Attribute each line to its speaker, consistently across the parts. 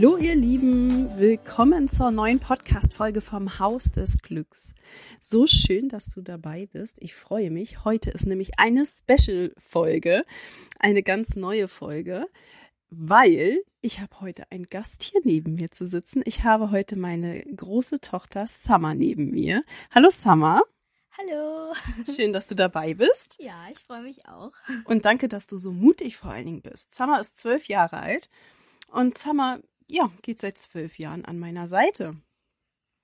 Speaker 1: Hallo ihr Lieben, willkommen zur neuen Podcast-Folge vom Haus des Glücks. So schön, dass du dabei bist. Ich freue mich. Heute ist nämlich eine Special-Folge, eine ganz neue Folge weil ich habe heute einen Gast hier neben mir zu sitzen. Ich habe heute meine große Tochter Summer neben mir. Hallo Summer.
Speaker 2: Hallo.
Speaker 1: Schön, dass du dabei bist.
Speaker 2: Ja, ich freue mich auch.
Speaker 1: Und danke, dass du so mutig vor allen Dingen bist. Summer ist zwölf Jahre alt und Summer, ja, geht seit zwölf Jahren an meiner Seite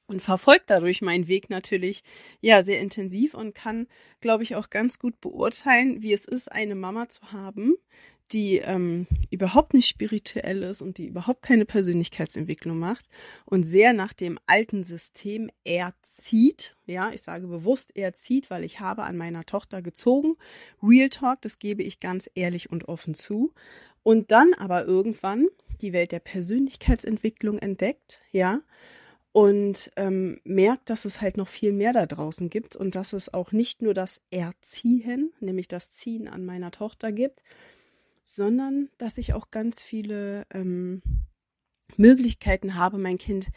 Speaker 1: und verfolgt dadurch meinen Weg natürlich ja sehr intensiv und kann, glaube ich, auch ganz gut beurteilen, wie es ist, eine Mama zu haben, die ähm, überhaupt nicht spirituell ist und die überhaupt keine Persönlichkeitsentwicklung macht und sehr nach dem alten System erzieht. Ja, ich sage bewusst erzieht, weil ich habe an meiner Tochter gezogen. Real Talk, das gebe ich ganz ehrlich und offen zu. Und dann aber irgendwann die Welt der Persönlichkeitsentwicklung entdeckt, ja, und ähm, merkt, dass es halt noch viel mehr da draußen gibt und dass es auch nicht nur das Erziehen, nämlich das Ziehen an meiner Tochter gibt, sondern dass ich auch ganz viele ähm, Möglichkeiten habe, mein Kind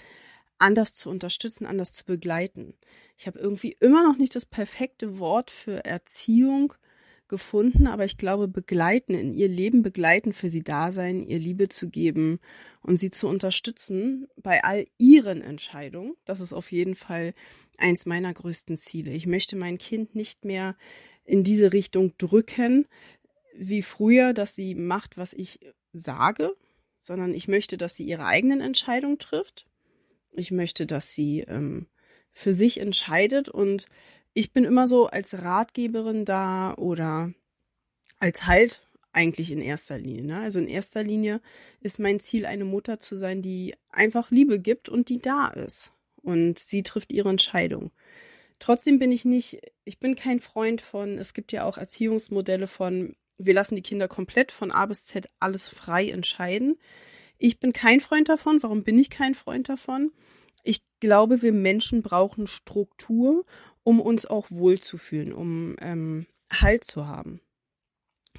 Speaker 1: anders zu unterstützen, anders zu begleiten. Ich habe irgendwie immer noch nicht das perfekte Wort für Erziehung gefunden, aber ich glaube, begleiten, in ihr Leben begleiten, für sie da sein, ihr Liebe zu geben und sie zu unterstützen bei all ihren Entscheidungen. Das ist auf jeden Fall eins meiner größten Ziele. Ich möchte mein Kind nicht mehr in diese Richtung drücken, wie früher, dass sie macht, was ich sage, sondern ich möchte, dass sie ihre eigenen Entscheidungen trifft. Ich möchte, dass sie ähm, für sich entscheidet und ich bin immer so als Ratgeberin da oder als Halt eigentlich in erster Linie. Ne? Also in erster Linie ist mein Ziel, eine Mutter zu sein, die einfach Liebe gibt und die da ist. Und sie trifft ihre Entscheidung. Trotzdem bin ich nicht, ich bin kein Freund von, es gibt ja auch Erziehungsmodelle von, wir lassen die Kinder komplett von A bis Z alles frei entscheiden. Ich bin kein Freund davon. Warum bin ich kein Freund davon? Ich glaube, wir Menschen brauchen Struktur, um uns auch wohlzufühlen, um ähm, Halt zu haben.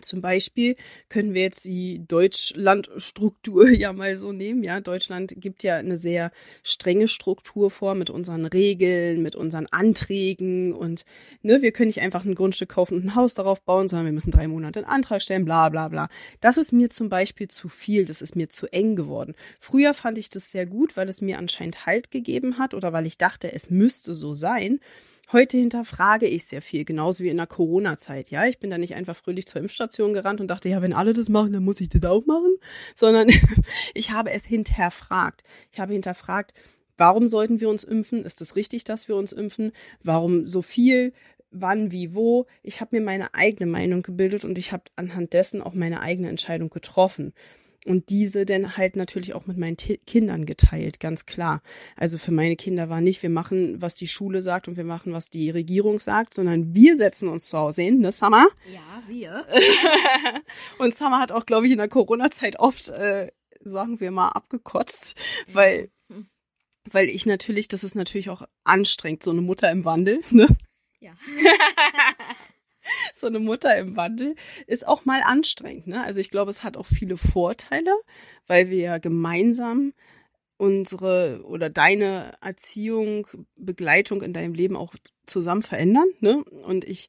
Speaker 1: Zum Beispiel können wir jetzt die Deutschlandstruktur ja mal so nehmen. Ja, Deutschland gibt ja eine sehr strenge Struktur vor mit unseren Regeln, mit unseren Anträgen und ne, wir können nicht einfach ein Grundstück kaufen und ein Haus darauf bauen, sondern wir müssen drei Monate einen Antrag stellen, bla bla bla. Das ist mir zum Beispiel zu viel, das ist mir zu eng geworden. Früher fand ich das sehr gut, weil es mir anscheinend Halt gegeben hat oder weil ich dachte, es müsste so sein. Heute hinterfrage ich sehr viel, genauso wie in der Corona-Zeit. Ja, ich bin da nicht einfach fröhlich zur Impfstation gerannt und dachte, ja, wenn alle das machen, dann muss ich das auch machen, sondern ich habe es hinterfragt. Ich habe hinterfragt, warum sollten wir uns impfen? Ist es richtig, dass wir uns impfen? Warum so viel? Wann, wie, wo? Ich habe mir meine eigene Meinung gebildet und ich habe anhand dessen auch meine eigene Entscheidung getroffen und diese dann halt natürlich auch mit meinen T Kindern geteilt, ganz klar. Also für meine Kinder war nicht, wir machen, was die Schule sagt und wir machen, was die Regierung sagt, sondern wir setzen uns zu Hause hin, ne, Summer?
Speaker 2: Ja, wir.
Speaker 1: und Summer hat auch, glaube ich, in der Corona-Zeit oft, äh, sagen wir mal, abgekotzt, weil, weil ich natürlich, das ist natürlich auch anstrengend, so eine Mutter im Wandel, ne?
Speaker 2: Ja.
Speaker 1: so eine Mutter im Wandel ist auch mal anstrengend. Ne? Also ich glaube, es hat auch viele Vorteile, weil wir ja gemeinsam unsere oder deine Erziehung, Begleitung in deinem Leben auch zusammen verändern. Ne? Und ich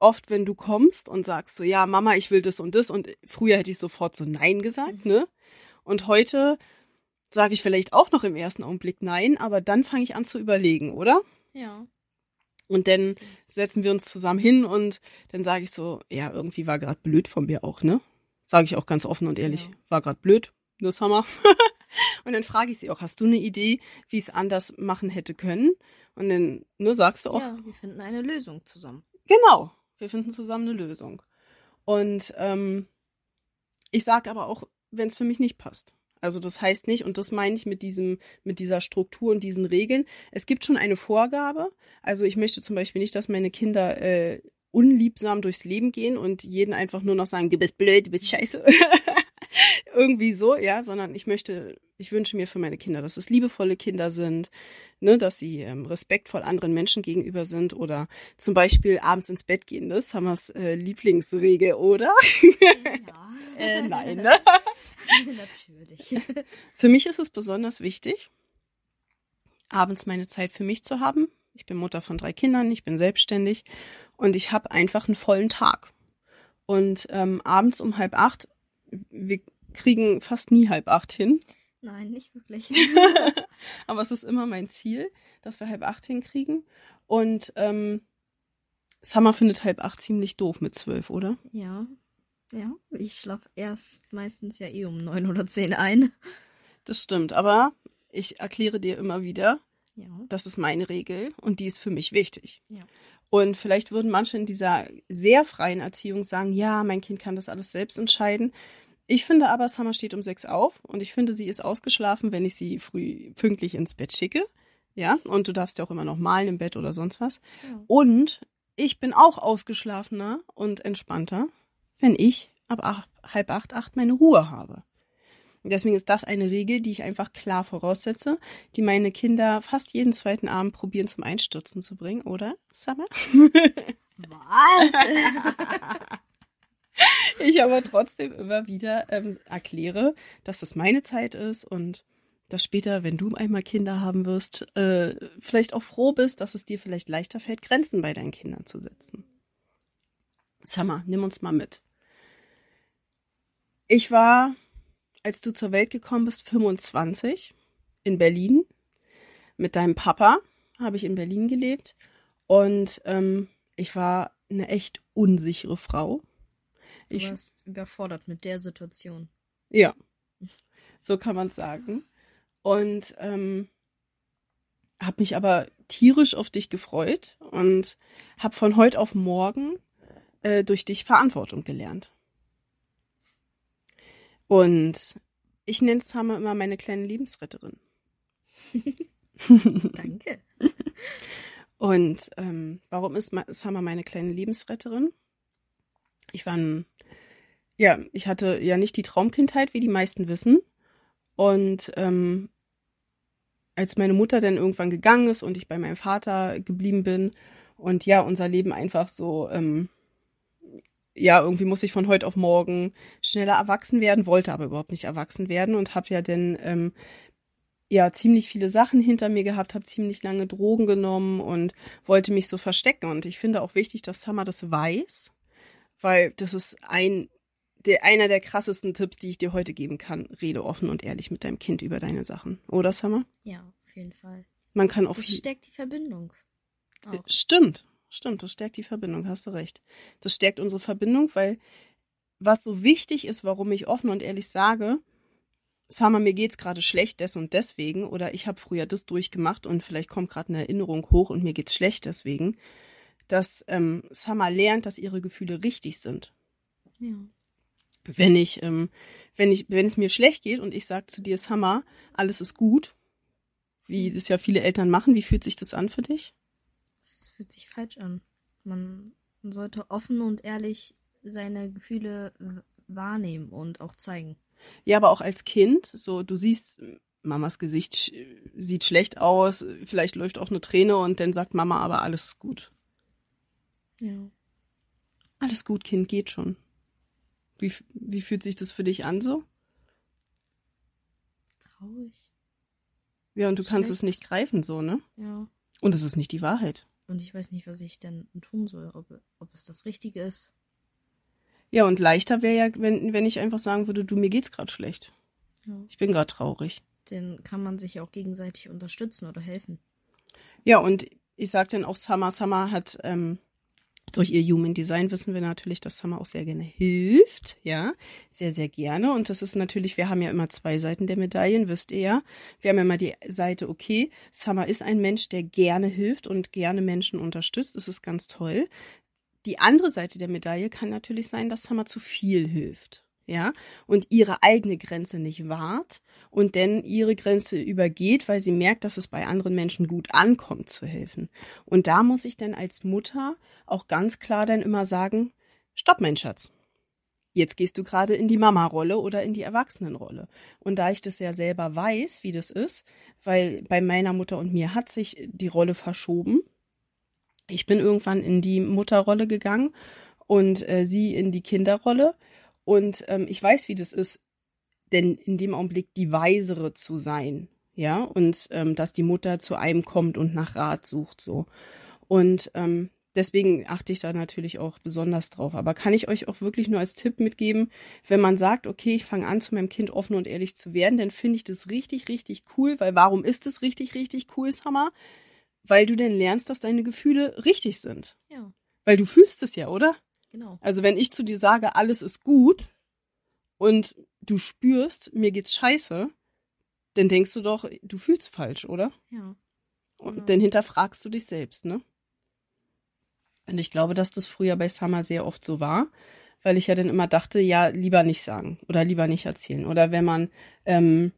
Speaker 1: oft, wenn du kommst und sagst so, ja, Mama, ich will das und das und früher hätte ich sofort so Nein gesagt, ne? Und heute sage ich vielleicht auch noch im ersten Augenblick Nein, aber dann fange ich an zu überlegen, oder?
Speaker 2: Ja.
Speaker 1: Und dann setzen wir uns zusammen hin und dann sage ich so, ja, irgendwie war gerade blöd von mir auch, ne? Sage ich auch ganz offen und ehrlich, ja. war gerade blöd, das Sommer. und dann frage ich sie auch, hast du eine Idee, wie es anders machen hätte können? Und dann nur sagst du auch,
Speaker 2: Ja, wir finden eine Lösung zusammen.
Speaker 1: Genau, wir finden zusammen eine Lösung. Und ähm, ich sage aber auch, wenn es für mich nicht passt. Also das heißt nicht, und das meine ich mit diesem, mit dieser Struktur und diesen Regeln. Es gibt schon eine Vorgabe. Also ich möchte zum Beispiel nicht, dass meine Kinder äh, unliebsam durchs Leben gehen und jeden einfach nur noch sagen, du bist blöd, du bist scheiße. Irgendwie so, ja, sondern ich möchte, ich wünsche mir für meine Kinder, dass es liebevolle Kinder sind, ne, dass sie ähm, respektvoll anderen Menschen gegenüber sind oder zum Beispiel abends ins Bett gehen. Das haben wir's äh, Lieblingsregel, oder?
Speaker 2: Ja.
Speaker 1: Äh, nein, ne?
Speaker 2: Natürlich.
Speaker 1: Für mich ist es besonders wichtig, abends meine Zeit für mich zu haben. Ich bin Mutter von drei Kindern, ich bin selbstständig und ich habe einfach einen vollen Tag. Und ähm, abends um halb acht, wir kriegen fast nie halb acht hin,
Speaker 2: Nein, nicht wirklich.
Speaker 1: aber es ist immer mein Ziel, dass wir halb acht hinkriegen. Und ähm, Summer findet halb acht ziemlich doof mit zwölf, oder?
Speaker 2: Ja. Ja, ich schlafe erst meistens ja eh um neun oder zehn ein.
Speaker 1: Das stimmt, aber ich erkläre dir immer wieder,
Speaker 2: Ja.
Speaker 1: das ist meine Regel und die ist für mich wichtig.
Speaker 2: Ja.
Speaker 1: Und vielleicht würden manche in dieser sehr freien Erziehung sagen, ja, mein Kind kann das alles selbst entscheiden. Ich finde aber, Summer steht um sechs auf und ich finde, sie ist ausgeschlafen, wenn ich sie früh pünktlich ins Bett schicke. Ja, und du darfst ja auch immer noch malen im Bett oder sonst was.
Speaker 2: Ja.
Speaker 1: Und ich bin auch ausgeschlafener und entspannter, wenn ich ab ach, halb acht, acht meine Ruhe habe. Deswegen ist das eine Regel, die ich einfach klar voraussetze, die meine Kinder fast jeden zweiten Abend probieren zum Einstürzen zu bringen, oder? Summer?
Speaker 2: Was?
Speaker 1: Ich aber trotzdem immer wieder ähm, erkläre, dass das meine Zeit ist und dass später, wenn du einmal Kinder haben wirst, äh, vielleicht auch froh bist, dass es dir vielleicht leichter fällt, Grenzen bei deinen Kindern zu setzen. Summer, nimm uns mal mit. Ich war, als du zur Welt gekommen bist, 25 in Berlin. Mit deinem Papa habe ich in Berlin gelebt und ähm, ich war eine echt unsichere Frau.
Speaker 2: Du
Speaker 1: Ich,
Speaker 2: warst überfordert mit der Situation.
Speaker 1: ja, so kann man sagen. Und ähm, habe mich aber tierisch auf dich gefreut und habe von heute auf morgen äh, durch dich Verantwortung gelernt. Und ich nenne Summer immer meine kleine Lebensretterin.
Speaker 2: Danke.
Speaker 1: Und ähm, warum ist Summer meine kleine Lebensretterin? Ich war ein, ja, ich hatte ja nicht die Traumkindheit, wie die meisten wissen. Und ähm, als meine Mutter dann irgendwann gegangen ist und ich bei meinem Vater geblieben bin und ja, unser Leben einfach so, ähm, ja, irgendwie muss ich von heute auf morgen schneller erwachsen werden, wollte aber überhaupt nicht erwachsen werden und habe ja dann ähm, ja ziemlich viele Sachen hinter mir gehabt, habe ziemlich lange Drogen genommen und wollte mich so verstecken. Und ich finde auch wichtig, dass Summer das weiß, weil das ist ein der, einer der krassesten Tipps, die ich dir heute geben kann. Rede offen und ehrlich mit deinem Kind über deine Sachen. Oder, Summer?
Speaker 2: Ja, auf jeden Fall.
Speaker 1: Man kann
Speaker 2: Das stärkt die Verbindung. Auch.
Speaker 1: Stimmt, stimmt, das stärkt die Verbindung, hast du recht. Das stärkt unsere Verbindung, weil was so wichtig ist, warum ich offen und ehrlich sage, Summer, mir geht's gerade schlecht des und deswegen, oder ich habe früher das durchgemacht und vielleicht kommt gerade eine Erinnerung hoch und mir geht's schlecht deswegen, dass ähm, Summer lernt, dass ihre Gefühle richtig sind.
Speaker 2: Ja.
Speaker 1: Wenn ich, ähm, wenn ich, wenn es mir schlecht geht und ich sage zu dir, Summer, alles ist gut, wie das ja viele Eltern machen, wie fühlt sich das an für dich?
Speaker 2: Fühlt sich falsch an. Man sollte offen und ehrlich seine Gefühle wahrnehmen und auch zeigen.
Speaker 1: Ja, aber auch als Kind, so du siehst, Mamas Gesicht sch sieht schlecht aus, vielleicht läuft auch eine Träne und dann sagt Mama aber alles ist gut.
Speaker 2: Ja.
Speaker 1: Alles gut, Kind, geht schon. Wie, wie fühlt sich das für dich an so?
Speaker 2: Traurig.
Speaker 1: Ja, und du kannst
Speaker 2: Schlecht.
Speaker 1: es nicht greifen so, ne?
Speaker 2: Ja.
Speaker 1: Und es ist nicht die Wahrheit.
Speaker 2: Und ich weiß nicht, was ich denn tun soll, ob, ob es das Richtige ist.
Speaker 1: Ja, und leichter wäre ja, wenn, wenn ich einfach sagen würde, du, mir geht's gerade schlecht.
Speaker 2: Ja.
Speaker 1: Ich bin gerade traurig.
Speaker 2: Dann kann man sich auch gegenseitig unterstützen oder helfen.
Speaker 1: Ja, und ich sag dann auch, Summer, Summer hat ähm, durch ihr Human Design wissen wir natürlich, dass Summer auch sehr gerne hilft, ja, sehr, sehr gerne. Und das ist natürlich, wir haben ja immer zwei Seiten der Medaillen, wisst ihr ja. Wir haben ja immer die Seite, okay, Summer ist ein Mensch, der gerne hilft und gerne Menschen unterstützt. Das ist ganz toll. Die andere Seite der Medaille kann natürlich sein, dass Summer zu viel hilft ja, und ihre eigene Grenze nicht wahrt und denn ihre Grenze übergeht, weil sie merkt, dass es bei anderen Menschen gut ankommt, zu helfen. Und da muss ich dann als Mutter auch ganz klar dann immer sagen, stopp, mein Schatz. Jetzt gehst du gerade in die Mama-Rolle oder in die Erwachsenenrolle. Und da ich das ja selber weiß, wie das ist, weil bei meiner Mutter und mir hat sich die Rolle verschoben. Ich bin irgendwann in die Mutterrolle gegangen und äh, sie in die Kinderrolle. Und ähm, ich weiß, wie das ist, denn in dem Augenblick die Weisere zu sein, ja, und ähm, dass die Mutter zu einem kommt und nach Rat sucht, so. Und ähm, deswegen achte ich da natürlich auch besonders drauf. Aber kann ich euch auch wirklich nur als Tipp mitgeben, wenn man sagt, okay, ich fange an, zu meinem Kind offen und ehrlich zu werden, dann finde ich das richtig, richtig cool, weil warum ist es richtig, richtig cool, Summer? Weil du denn lernst, dass deine Gefühle richtig sind.
Speaker 2: Ja.
Speaker 1: Weil du fühlst es ja, oder?
Speaker 2: Genau.
Speaker 1: Also wenn ich zu dir sage, alles ist gut und du spürst, mir geht's scheiße, dann denkst du doch, du fühlst falsch, oder?
Speaker 2: Ja.
Speaker 1: Und dann hinterfragst du dich selbst, ne? Und ich glaube, dass das früher bei Summer sehr oft so war, weil ich ja dann immer dachte, ja, lieber nicht sagen oder lieber nicht erzählen. Oder wenn man, ähm,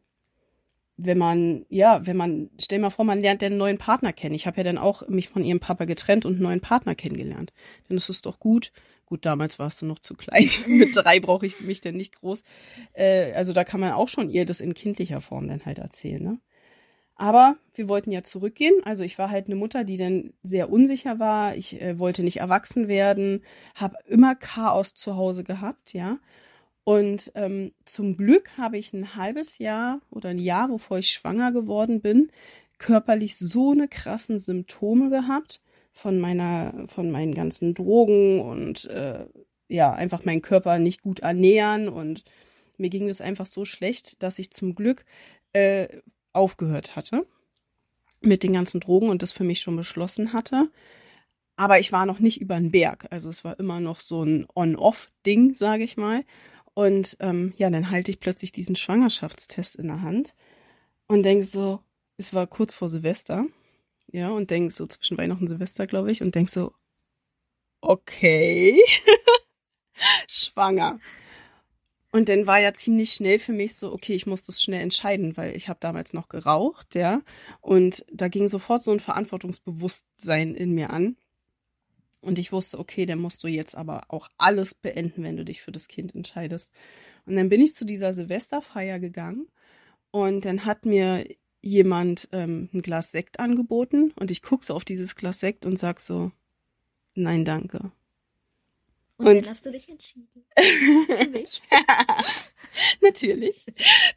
Speaker 1: wenn man, ja, wenn man, stell mal vor, man lernt einen neuen Partner kennen. Ich habe ja dann auch mich von ihrem Papa getrennt und einen neuen Partner kennengelernt. Dann ist es doch gut. Gut, damals warst du noch zu klein. Mit drei brauche ich mich denn nicht groß. Äh, also da kann man auch schon ihr das in kindlicher Form dann halt erzählen, ne? Aber wir wollten ja zurückgehen. Also ich war halt eine Mutter, die dann sehr unsicher war. Ich äh, wollte nicht erwachsen werden, habe immer Chaos zu Hause gehabt, ja. Und ähm, zum Glück habe ich ein halbes Jahr oder ein Jahr, bevor ich schwanger geworden bin, körperlich so eine krassen Symptome gehabt von meiner, von meinen ganzen Drogen und äh, ja, einfach meinen Körper nicht gut ernähren und mir ging es einfach so schlecht, dass ich zum Glück äh, aufgehört hatte mit den ganzen Drogen und das für mich schon beschlossen hatte. Aber ich war noch nicht über den Berg. Also es war immer noch so ein On-Off-Ding, sage ich mal. Und ähm, ja, dann halte ich plötzlich diesen Schwangerschaftstest in der Hand und denke so, es war kurz vor Silvester, ja, und denke so zwischen Weihnachten und Silvester, glaube ich, und denke so, okay, schwanger. Und dann war ja ziemlich schnell für mich so, okay, ich muss das schnell entscheiden, weil ich habe damals noch geraucht, ja. Und da ging sofort so ein Verantwortungsbewusstsein in mir an. Und ich wusste, okay, dann musst du jetzt aber auch alles beenden, wenn du dich für das Kind entscheidest. Und dann bin ich zu dieser Silvesterfeier gegangen und dann hat mir jemand ähm, ein Glas Sekt angeboten und ich gucke so auf dieses Glas Sekt und sag so, nein, danke.
Speaker 2: Und,
Speaker 1: Und-
Speaker 2: dann hast du dich entschieden. Für mich.
Speaker 1: Natürlich.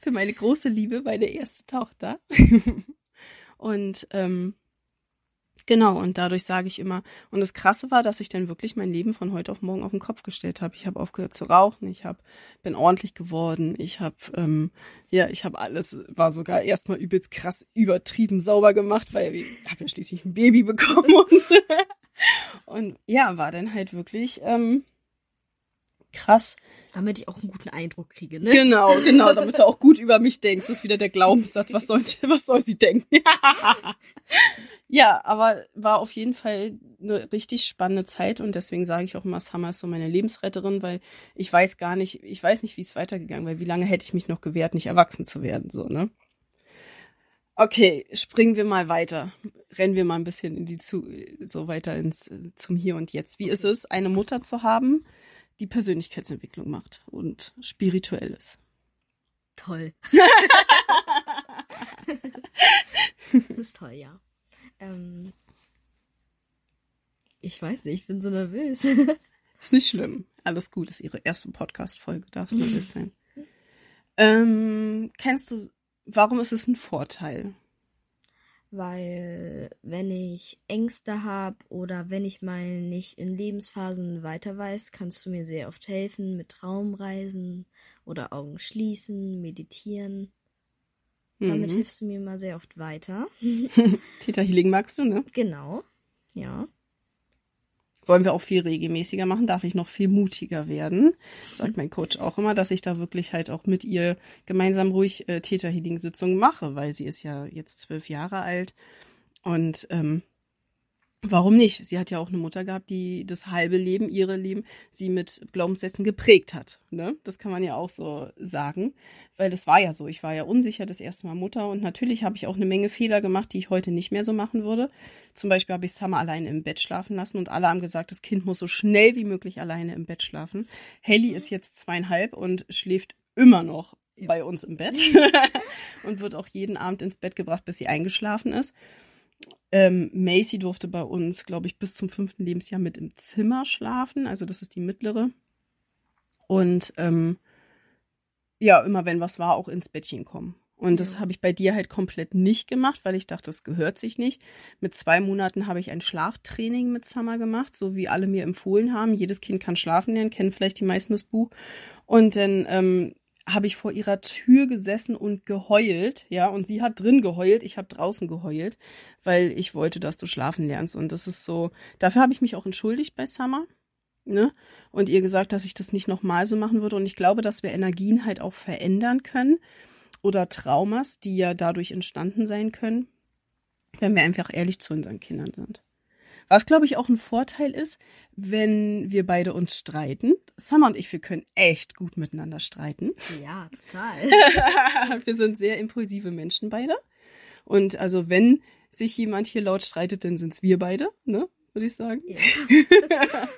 Speaker 1: Für meine große Liebe, meine erste Tochter. und ähm, genau, und dadurch sage ich immer, und das Krasse war, dass ich dann wirklich mein Leben von heute auf morgen auf den Kopf gestellt habe. Ich habe aufgehört zu rauchen, ich hab, bin ordentlich geworden, ich habe, ähm, ja, ich habe alles, war sogar erstmal übelst krass übertrieben sauber gemacht, weil ich habe ja schließlich ein Baby bekommen. Und, und ja, war dann halt wirklich ähm, krass.
Speaker 2: Damit ich auch einen guten Eindruck kriege, ne?
Speaker 1: Genau, genau, damit du auch gut über mich denkst. Das ist wieder der Glaubenssatz. Was soll, was soll sie denken? ja, aber war auf jeden Fall eine richtig spannende Zeit und deswegen sage ich auch immer, Summer ist so meine Lebensretterin, weil ich weiß gar nicht, ich weiß nicht, wie es weitergegangen wäre. Wie lange hätte ich mich noch gewehrt, nicht erwachsen zu werden, so, ne? Okay, springen wir mal weiter. Rennen wir mal ein bisschen in die zu, so weiter ins, zum Hier und Jetzt. Wie ist es, eine Mutter zu haben, die Persönlichkeitsentwicklung macht und spirituell ist?
Speaker 2: Toll. das ist toll, ja. Ähm, ich weiß nicht, ich bin so nervös.
Speaker 1: Ist nicht schlimm. Alles gut, ist ihre erste Podcast-Folge, darf es nervös sein. Ähm, kennst du, warum ist es ein Vorteil?
Speaker 2: Weil wenn ich Ängste habe oder wenn ich mal nicht in Lebensphasen weiter weiß, kannst du mir sehr oft helfen mit Traumreisen oder Augen schließen, meditieren. Damit
Speaker 1: Mhm.
Speaker 2: hilfst du mir immer sehr oft weiter.
Speaker 1: Theta Healing magst du, ne?
Speaker 2: Genau. Ja.
Speaker 1: wollen wir auch viel regelmäßiger machen, darf ich noch viel mutiger werden. Sagt mein Coach auch immer, dass ich da wirklich halt auch mit ihr gemeinsam ruhig äh, Täterhealing-Sitzungen mache, weil sie ist ja jetzt zwölf Jahre alt und ähm, Warum nicht? Sie hat ja auch eine Mutter gehabt, die das halbe Leben, ihre Leben, sie mit Glaubenssätzen geprägt hat. Ne? Das kann man ja auch so sagen, weil das war ja so. Ich war ja unsicher das erste Mal Mutter und natürlich habe ich auch eine Menge Fehler gemacht, die ich heute nicht mehr so machen würde. Zum Beispiel habe ich Summer alleine im Bett schlafen lassen und alle haben gesagt, das Kind muss so schnell wie möglich alleine im Bett schlafen. Haley ist jetzt zweieinhalb und schläft immer noch ja. bei uns im Bett und wird auch jeden Abend ins Bett gebracht, bis sie eingeschlafen ist. Ähm, Macy durfte bei uns, glaube ich, bis zum fünften Lebensjahr mit im Zimmer schlafen. Also das ist die mittlere. Und ähm, ja, immer wenn was war, auch ins Bettchen kommen. Und das habe ich bei dir halt komplett nicht gemacht, weil ich dachte, das gehört sich nicht. Mit zwei Monaten habe ich ein Schlaftraining mit Summer gemacht, so wie alle mir empfohlen haben. Jedes Kind kann schlafen lernen, kennen vielleicht die meisten das Buch. Und dann ähm, habe ich vor ihrer Tür gesessen und geheult, ja, und sie hat drin geheult, ich habe draußen geheult, weil ich wollte, dass du schlafen lernst und das ist so, dafür habe ich mich auch entschuldigt bei Summer, ne? Und ihr gesagt, dass ich das nicht nochmal so machen würde und ich glaube, dass wir Energien halt auch verändern können oder Traumas, die ja dadurch entstanden sein können, wenn wir einfach ehrlich zu unseren Kindern sind. Was, glaube ich, auch ein Vorteil ist, wenn wir beide uns streiten. Summer und ich, wir können echt gut miteinander streiten.
Speaker 2: Ja, total.
Speaker 1: wir sind sehr impulsive Menschen beide. Und also wenn sich jemand hier laut streitet, dann sind es wir beide, ne? Würde ich sagen. Ja.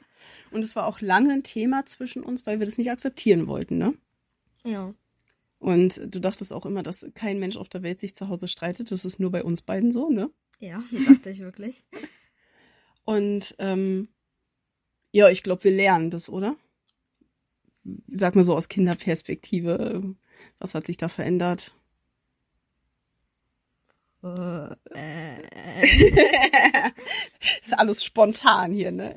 Speaker 1: und es war auch lange ein Thema zwischen uns, weil wir das nicht akzeptieren wollten, ne?
Speaker 2: Ja.
Speaker 1: Und du dachtest auch immer, dass kein Mensch auf der Welt sich zu Hause streitet. Das ist nur bei uns beiden so, ne?
Speaker 2: Ja, dachte ich wirklich.
Speaker 1: Und ähm, ja, ich glaube, wir lernen das, oder? Sag mal so aus Kinderperspektive, was hat sich da verändert?
Speaker 2: Uh, äh.
Speaker 1: ist alles spontan hier, ne?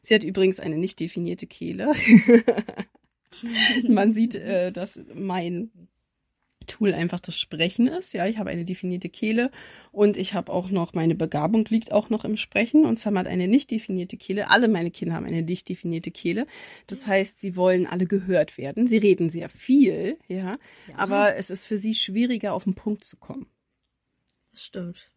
Speaker 1: Sie hat übrigens eine nicht definierte Kehle. Man sieht, äh, dass mein Tool einfach das Sprechen ist. Ja, ich habe eine definierte Kehle und ich habe auch noch, meine Begabung liegt auch noch im Sprechen und Sam hat eine nicht definierte Kehle. Alle meine Kinder haben eine nicht definierte Kehle. Das heißt, sie wollen alle gehört werden. Sie reden sehr viel, ja, ja. aber es ist für sie schwieriger, auf den Punkt zu kommen.
Speaker 2: Das stimmt.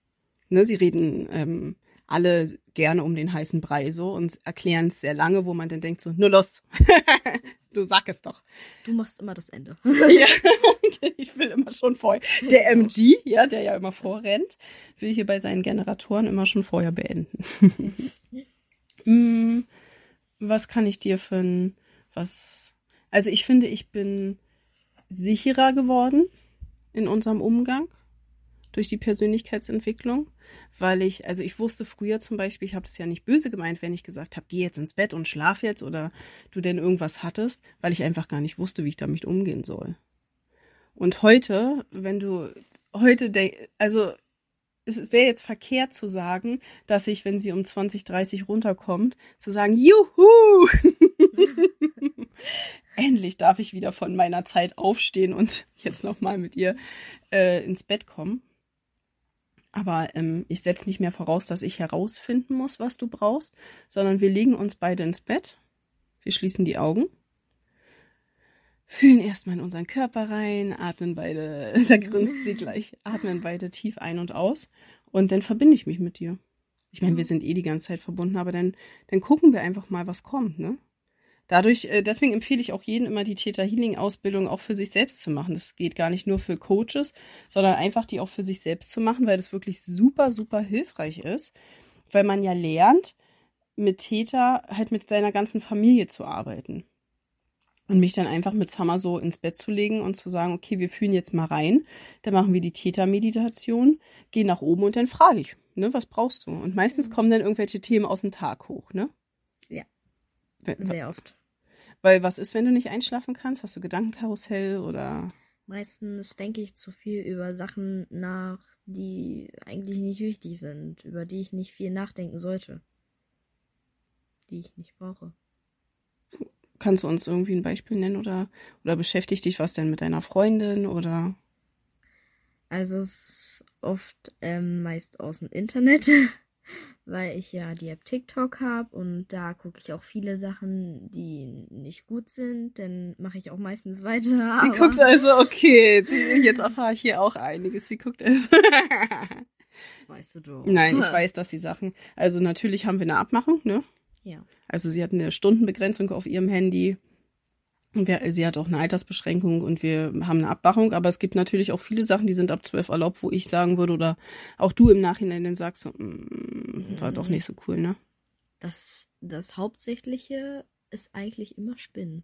Speaker 1: Ne, sie reden ähm, alle gerne um den heißen Brei so und erklären es sehr lange, wo man dann denkt so, nur los, du sag es doch.
Speaker 2: Du machst immer das Ende.
Speaker 1: ja, ich will immer schon vorher. Der MG, ja, der ja immer vorrennt, will hier bei seinen Generatoren immer schon vorher beenden. mm, was kann ich dir für ein, was, also ich finde, ich bin sicherer geworden in unserem Umgang durch die Persönlichkeitsentwicklung weil ich, also ich wusste früher zum Beispiel, ich habe das ja nicht böse gemeint, wenn ich gesagt habe, geh jetzt ins Bett und schlaf jetzt oder du denn irgendwas hattest, weil ich einfach gar nicht wusste, wie ich damit umgehen soll. Und heute, wenn du heute, also es wäre jetzt verkehrt zu sagen, dass ich, wenn sie um 20, 30 runterkommt, zu sagen, juhu! Endlich darf ich wieder von meiner Zeit aufstehen und jetzt nochmal mit ihr äh, ins Bett kommen. Aber ähm, ich setze nicht mehr voraus, dass ich herausfinden muss, was du brauchst, sondern wir legen uns beide ins Bett. Wir schließen die Augen, fühlen erstmal in unseren Körper rein, atmen beide, da grinst sie gleich, atmen beide tief ein und aus und dann verbinde ich mich mit dir. Ich meine, wir sind eh die ganze Zeit verbunden, aber dann, dann gucken wir einfach mal, was kommt, ne? Dadurch, äh, deswegen empfehle ich auch jedem immer die Theta Healing Ausbildung auch für sich selbst zu machen. Das geht gar nicht nur für Coaches, sondern einfach die auch für sich selbst zu machen, weil das wirklich super, super hilfreich ist, weil man ja lernt, mit Theta halt mit seiner ganzen Familie zu arbeiten. Und mich dann einfach mit Summer so ins Bett zu legen und zu sagen, okay, wir fühlen jetzt mal rein, dann machen wir die Theta-Meditation, gehen nach oben und dann frage ich, ne, was brauchst du? Und meistens kommen dann irgendwelche Themen aus dem Tag hoch, ne?
Speaker 2: Ja. Sehr oft.
Speaker 1: Weil was ist, wenn du nicht einschlafen kannst? Hast du Gedankenkarussell oder?
Speaker 2: Meistens denke ich zu viel über Sachen nach, die eigentlich nicht wichtig sind, über die ich nicht viel nachdenken sollte. Die ich nicht brauche.
Speaker 1: Kannst du uns irgendwie ein Beispiel nennen oder, oder beschäftigt dich was denn mit deiner Freundin oder?
Speaker 2: Also es ist oft ähm, meist aus dem Internet. weil ich ja die App TikTok habe und da gucke ich auch viele Sachen, die nicht gut sind. Dann mache ich auch meistens weiter.
Speaker 1: Sie guckt also, okay, sie, jetzt erfahre ich hier auch einiges. Sie guckt also.
Speaker 2: das weißt du doch.
Speaker 1: Nein, ich weiß, dass sie Sachen. Also natürlich haben wir eine Abmachung, ne?
Speaker 2: Ja.
Speaker 1: Also sie hat eine Stundenbegrenzung auf ihrem Handy. Und wir, sie hat auch eine Altersbeschränkung und wir haben eine Abmachung, aber es gibt natürlich auch viele Sachen, die sind ab zwölf erlaubt, wo ich sagen würde, oder auch du im Nachhinein dann sagst, mm, war doch nicht so cool, ne?
Speaker 2: Das, das Hauptsächliche ist eigentlich immer Spinnen.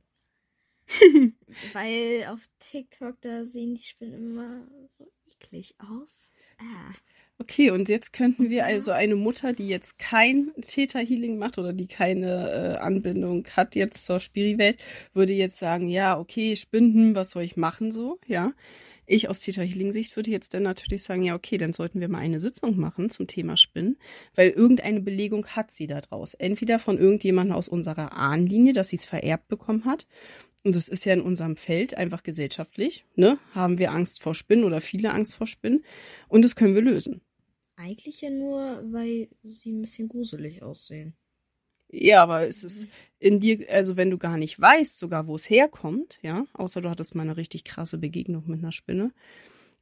Speaker 2: Weil auf TikTok, da sehen die Spinnen immer so eklig aus. Ah.
Speaker 1: Okay, und jetzt könnten wir also eine Mutter, die jetzt kein Theta Healing macht oder die keine äh, Anbindung hat jetzt zur Spiriwelt, würde jetzt sagen, ja, okay, Spinden, was soll ich machen so, ja? Ich aus Theta Healing Sicht würde jetzt dann natürlich sagen, ja, okay, dann sollten wir mal eine Sitzung machen zum Thema Spinnen, weil irgendeine Belegung hat sie da draus. Entweder von irgendjemandem aus unserer Ahnenlinie, dass sie es vererbt bekommen hat. Und das ist ja in unserem Feld einfach gesellschaftlich, ne? Haben wir Angst vor Spinnen oder viele Angst vor Spinnen. Und das können wir lösen.
Speaker 2: Eigentlich ja nur, weil sie ein bisschen gruselig aussehen.
Speaker 1: Ja, aber es ist in dir, also wenn du gar nicht weißt, sogar wo es herkommt, ja, außer du hattest mal eine richtig krasse Begegnung mit einer Spinne,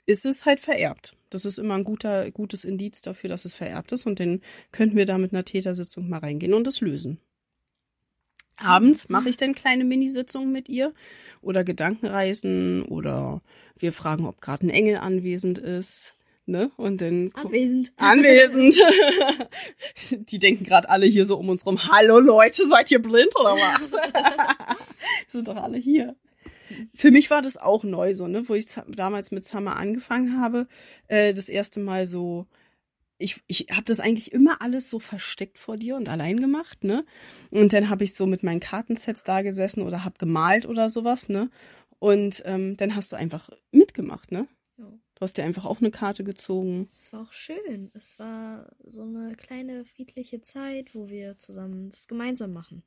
Speaker 1: ist es halt vererbt. Das ist immer ein guter, gutes Indiz dafür, dass es vererbt ist und dann könnten wir da mit einer Tätersitzung mal reingehen und es lösen. Abends mache ich dann kleine Minisitzungen mit ihr oder Gedankenreisen oder wir fragen, ob gerade ein Engel anwesend ist. Ne? Und dann
Speaker 2: Anwesend.
Speaker 1: Anwesend. Die denken gerade alle hier so um uns rum. Hallo Leute, seid ihr blind oder was? Sind doch alle hier. Für mich war das auch neu so, ne, wo ich damals mit Summer angefangen habe, äh, das erste Mal so ich, ich habe das eigentlich immer alles so versteckt vor dir und allein gemacht, ne? Und dann habe ich so mit meinen Kartensets da gesessen oder habe gemalt oder sowas, ne? Und ähm, dann hast du einfach mitgemacht, ne? Du hast dir einfach auch eine Karte gezogen.
Speaker 2: Es war auch schön. Es war so eine kleine friedliche Zeit, wo wir zusammen das gemeinsam machen.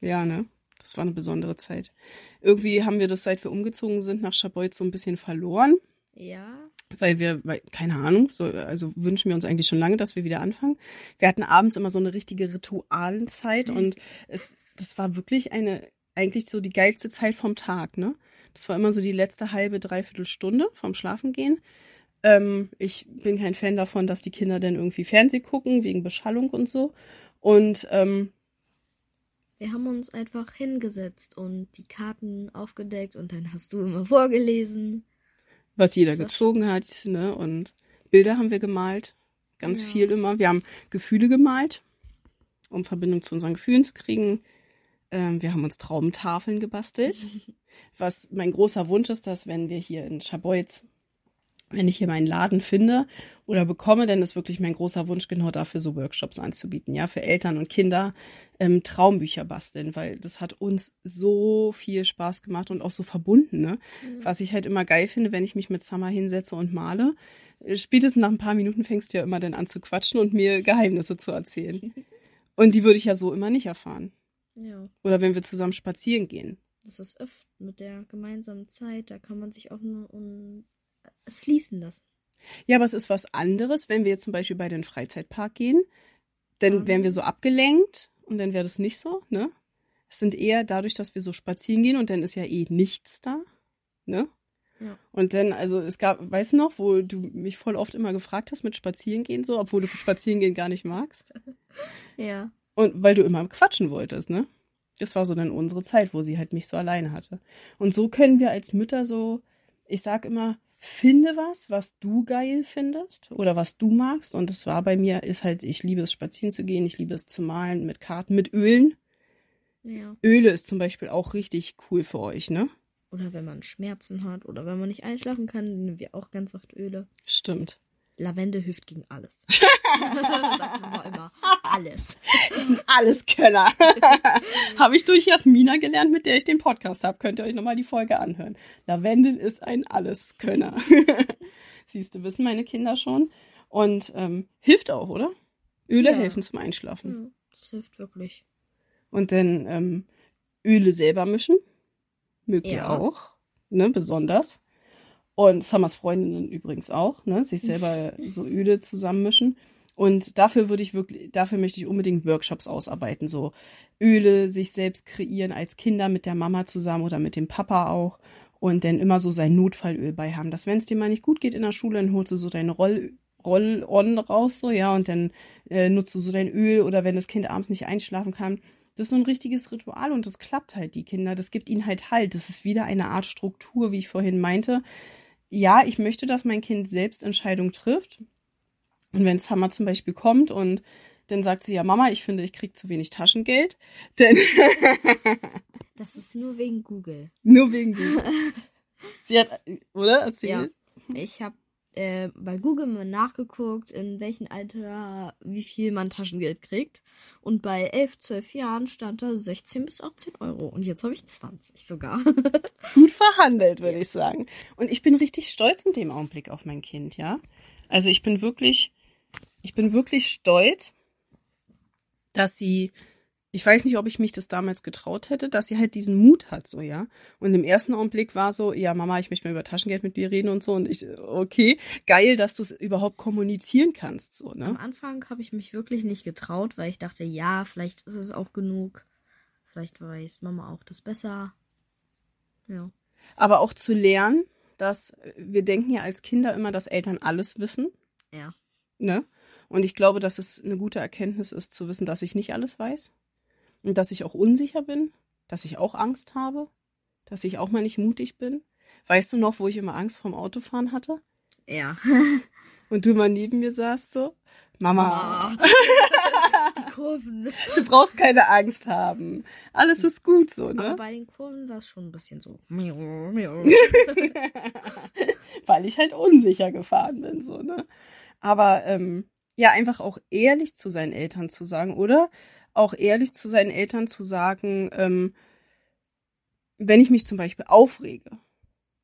Speaker 1: Ja, ne? Das war eine besondere Zeit. Irgendwie haben wir das, seit wir umgezogen sind, nach Schabolz so ein bisschen verloren.
Speaker 2: Ja.
Speaker 1: Weil wir, weil, keine Ahnung, so, also wünschen wir uns eigentlich schon lange, dass wir wieder anfangen. Wir hatten abends immer so eine richtige Ritualenzeit und es, das war wirklich eine, eigentlich so die geilste Zeit vom Tag, ne? Das war immer so die letzte halbe, dreiviertel Stunde vom Schlafengehen. Ähm, ich bin kein Fan davon, dass die Kinder dann irgendwie Fernseh gucken, wegen Beschallung und so. Und ähm,
Speaker 2: wir haben uns einfach hingesetzt und die Karten aufgedeckt und dann hast du immer vorgelesen.
Speaker 1: Was jeder gezogen hat, ne? Und Bilder haben wir gemalt. Ganz ja. viel immer. Wir haben Gefühle gemalt, um Verbindung zu unseren Gefühlen zu kriegen. Ähm, wir haben uns Traumtafeln gebastelt. Was mein großer Wunsch ist, dass wenn wir hier in Schabolz, wenn ich hier meinen Laden finde oder bekomme, dann ist wirklich mein großer Wunsch, genau dafür so Workshops anzubieten, ja, für Eltern und Kinder ähm, Traumbücher basteln, weil das hat uns so viel Spaß gemacht und auch so verbunden, ne? Mhm. Was ich halt immer geil finde, wenn ich mich mit Summer hinsetze und male. Spätestens nach ein paar Minuten fängst du ja immer dann an zu quatschen und mir Geheimnisse zu erzählen. Und die würde ich ja so immer nicht erfahren.
Speaker 2: Ja.
Speaker 1: Oder wenn wir zusammen spazieren gehen.
Speaker 2: Das ist öfter mit der gemeinsamen Zeit, da kann man sich auch nur um es fließen lassen.
Speaker 1: Ja, aber es ist was anderes, wenn wir jetzt zum Beispiel bei den Freizeitpark gehen, dann wären wir so abgelenkt und dann wäre das nicht so, ne? Es sind eher dadurch, dass wir so spazieren gehen und dann ist ja eh nichts da, ne?
Speaker 2: Ja.
Speaker 1: Und dann, also es gab, weißt du noch, wo du mich voll oft immer gefragt hast mit Spazierengehen so, obwohl du Spazierengehen gar nicht magst.
Speaker 2: Ja.
Speaker 1: Und weil du immer quatschen wolltest, ne? Das war so dann unsere Zeit, wo sie halt mich so alleine hatte. Und so können wir als Mütter so, ich sag immer, finde was, was du geil findest oder was du magst. Und das war bei mir, ist halt, ich liebe es spazieren zu gehen, ich liebe es zu malen mit Karten, mit Ölen.
Speaker 2: Ja.
Speaker 1: Öle ist zum Beispiel auch richtig cool für euch, ne?
Speaker 2: Oder wenn man Schmerzen hat oder wenn man nicht einschlafen kann, nehmen wir auch ganz oft Öle.
Speaker 1: Stimmt.
Speaker 2: Lavende hilft gegen alles. Sagt man immer. Alles.
Speaker 1: Das sind alles Könner. habe ich durch Jasmina gelernt, mit der ich den Podcast habe. Könnt ihr euch nochmal die Folge anhören. Lavendel ist ein Alleskönner. Siehst du, wissen meine Kinder schon. Und ähm, hilft auch, oder? Öle ja. helfen zum Einschlafen.
Speaker 2: Ja, das hilft wirklich.
Speaker 1: Und dann ähm, Öle selber mischen. Mögt ja. ihr auch. Ne, besonders. Und Summers Freundinnen übrigens auch, ne? Sich selber so Öle zusammenmischen. Und dafür würde ich wirklich, dafür möchte ich unbedingt Workshops ausarbeiten, so Öle sich selbst kreieren als Kinder mit der Mama zusammen oder mit dem Papa auch und dann immer so sein Notfallöl bei haben. Dass wenn es dir mal nicht gut geht in der Schule, dann holst du so dein Roll, Roll-On raus, so, ja, und dann äh, nutzt du so dein Öl oder wenn das Kind abends nicht einschlafen kann. Das ist so ein richtiges Ritual und das klappt halt die Kinder. Das gibt ihnen halt Halt. Das ist wieder eine Art Struktur, wie ich vorhin meinte. Ja, ich möchte, dass mein Kind selbst Entscheidungen trifft. Und wenn Summer zum Beispiel kommt und dann sagt sie, ja, Mama, ich finde, ich krieg zu wenig Taschengeld. Denn
Speaker 2: das ist nur wegen Google.
Speaker 1: Nur wegen Google. sie hat, oder? Erzähl.
Speaker 2: Ja, ich habe äh, bei Google mal nachgeguckt, in welchem Alter wie viel man Taschengeld kriegt. Und bei 11, 12 Jahren stand da 16 bis 18 Euro. Und jetzt habe ich 20 sogar.
Speaker 1: Gut verhandelt, würde ja. ich sagen. Und ich bin richtig stolz in dem Augenblick auf mein Kind, ja. Also ich bin wirklich, ich bin wirklich stolz, dass sie, ich weiß nicht, ob ich mich das damals getraut hätte, dass sie halt diesen Mut hat, so, ja. Und im ersten Augenblick war so, ja, Mama, ich möchte mal über Taschengeld mit dir reden und so. Und ich, okay, geil, dass du es überhaupt kommunizieren kannst, so, ne?
Speaker 2: Am Anfang habe ich mich wirklich nicht getraut, weil ich dachte, ja, vielleicht ist es auch genug. Vielleicht weiß Mama auch das besser. Ja.
Speaker 1: Aber auch zu lernen, dass wir denken ja als Kinder immer, dass Eltern alles wissen.
Speaker 2: Ja.
Speaker 1: Ne? Und ich glaube, dass es eine gute Erkenntnis ist, zu wissen, dass ich nicht alles weiß dass ich auch unsicher bin, dass ich auch Angst habe, dass ich auch mal nicht mutig bin. Weißt du noch, wo ich immer Angst vorm Autofahren hatte?
Speaker 2: Ja.
Speaker 1: und du mal neben mir saßt so? Mama. Mama.
Speaker 2: Die Kurven.
Speaker 1: Du brauchst keine Angst haben. Alles ist gut so, ne?
Speaker 2: Aber bei den Kurven war es schon ein bisschen so.
Speaker 1: Weil ich halt unsicher gefahren bin, so, ne? Aber ähm, ja, einfach auch ehrlich zu seinen Eltern zu sagen, oder? Auch ehrlich zu seinen Eltern zu sagen, ähm, wenn ich mich zum Beispiel aufrege,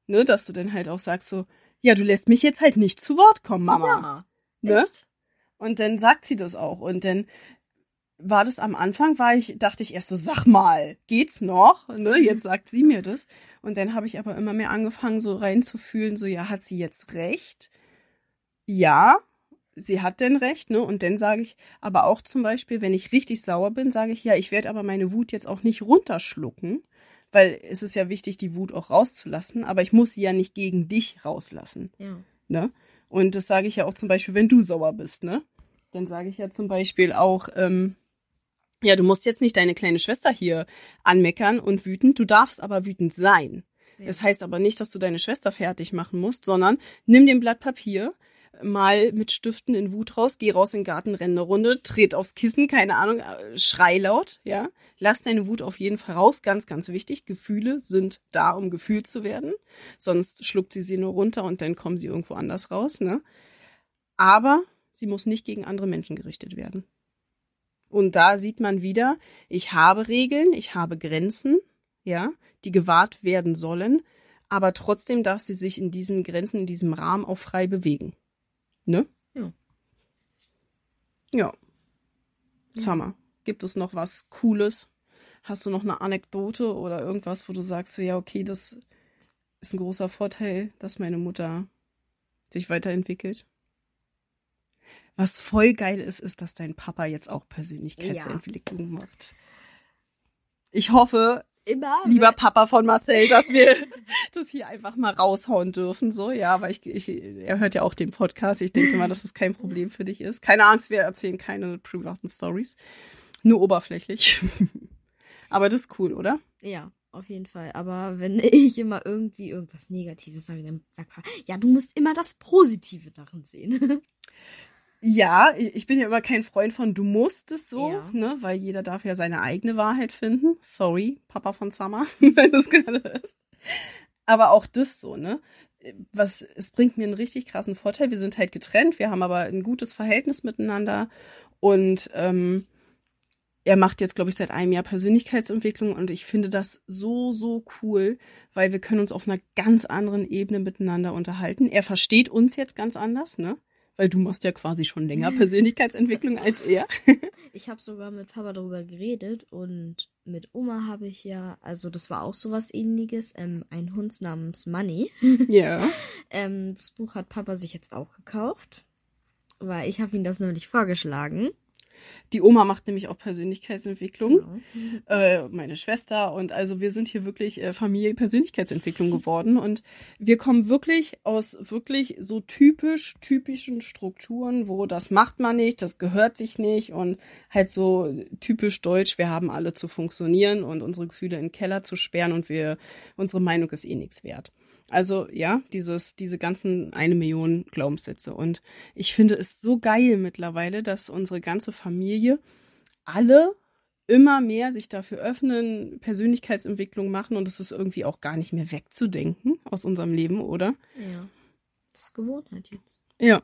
Speaker 1: ne, dass du dann halt auch sagst so, ja, du lässt mich jetzt halt nicht zu Wort kommen, Mama. Ja, ne? Und dann sagt sie das auch. Und dann war das am Anfang, war ich, dachte ich erst so, sag mal, geht's noch? Ne? Jetzt sagt sie mir das. Und dann habe ich aber immer mehr angefangen, so reinzufühlen, so, ja, hat sie jetzt recht? Ja, sie hat denn recht, ne? Und dann sage ich, aber auch zum Beispiel, wenn ich richtig sauer bin, sage ich, ja, ich werde aber meine Wut jetzt auch nicht runterschlucken, weil es ist ja wichtig, die Wut auch rauszulassen, aber ich muss sie ja nicht gegen dich rauslassen.
Speaker 2: Ja.
Speaker 1: Ne? Und das sage ich ja auch zum Beispiel, wenn du sauer bist, ne? Dann sage ich ja zum Beispiel auch, ähm, ja, du musst jetzt nicht deine kleine Schwester hier anmeckern und wütend, du darfst aber wütend sein. Ja. Das heißt aber nicht, dass du deine Schwester fertig machen musst, sondern nimm den Blatt Papier, mal mit Stiften in Wut raus, geh raus in den Garten, renn eine Runde, tret aufs Kissen, keine Ahnung, äh, schrei laut, ja. Lass deine Wut auf jeden Fall raus, ganz, ganz wichtig. Gefühle sind da, um gefühlt zu werden. Sonst schluckt sie sie nur runter und dann kommen sie irgendwo anders raus, ne. Aber sie muss nicht gegen andere Menschen gerichtet werden. Und da sieht man wieder, ich habe Regeln, ich habe Grenzen, ja, die gewahrt werden sollen, aber trotzdem darf sie sich in diesen Grenzen, in diesem Rahmen auch frei bewegen. Ne?
Speaker 2: Ja.
Speaker 1: Ja. Summer. Gibt es noch was Cooles? Hast du noch eine Anekdote oder irgendwas, wo du sagst, so, ja, okay, das ist ein großer Vorteil, dass meine Mutter sich weiterentwickelt? Was voll geil ist, ist, dass dein Papa jetzt auch Persönlichkeitsentwicklung ja. macht. Ich hoffe,
Speaker 2: immer.
Speaker 1: Lieber Papa von Marcel, dass wir das hier einfach mal raushauen dürfen, so, ja, weil ich, ich, er hört ja auch den Podcast. Ich denke mal, dass es kein Problem für dich ist. Keine Angst, wir erzählen keine privaten Stories. Nur oberflächlich. Aber das ist cool, oder?
Speaker 2: Ja, auf jeden Fall. Aber wenn ich immer irgendwie irgendwas Negatives sage, dann sag Papa, ja, du musst immer das Positive darin sehen.
Speaker 1: Ja, ich bin ja immer kein Freund von du musst es so, ja. ne, weil jeder darf ja seine eigene Wahrheit finden. Sorry, Papa von Summer, wenn das gerade ist. Aber auch das so, ne? Was, es bringt mir einen richtig krassen Vorteil. Wir sind halt getrennt, wir haben aber ein gutes Verhältnis miteinander und ähm, er macht jetzt, glaube ich, seit einem Jahr Persönlichkeitsentwicklung und ich finde das so, so cool, weil wir können uns auf einer ganz anderen Ebene miteinander unterhalten. Er versteht uns jetzt ganz anders, ne? Weil du machst ja quasi schon länger Persönlichkeitsentwicklung als er.
Speaker 2: ich habe sogar mit Papa darüber geredet und mit Oma habe ich ja, also das war auch sowas ähnliches, ähm, ein Hund namens Money.
Speaker 1: Ja.
Speaker 2: ähm, das Buch hat Papa sich jetzt auch gekauft. Weil ich habe ihm das nämlich vorgeschlagen.
Speaker 1: Die Oma macht nämlich auch Persönlichkeitsentwicklung,
Speaker 2: Genau.
Speaker 1: äh, meine Schwester und also wir sind hier wirklich äh, Familie Persönlichkeitsentwicklung geworden und wir kommen wirklich aus wirklich so typisch typischen Strukturen, wo das macht man nicht, das gehört sich nicht und halt so typisch deutsch, wir haben alle zu funktionieren und unsere Gefühle in den Keller zu sperren und wir unsere Meinung ist eh nichts wert. Also ja, dieses, diese ganzen eine Million Glaubenssätze. Und ich finde es so geil mittlerweile, dass unsere ganze Familie alle immer mehr sich dafür öffnen, Persönlichkeitsentwicklung machen und es ist irgendwie auch gar nicht mehr wegzudenken aus unserem Leben, oder?
Speaker 2: Ja. Das ist Gewohnheit jetzt.
Speaker 1: Ja.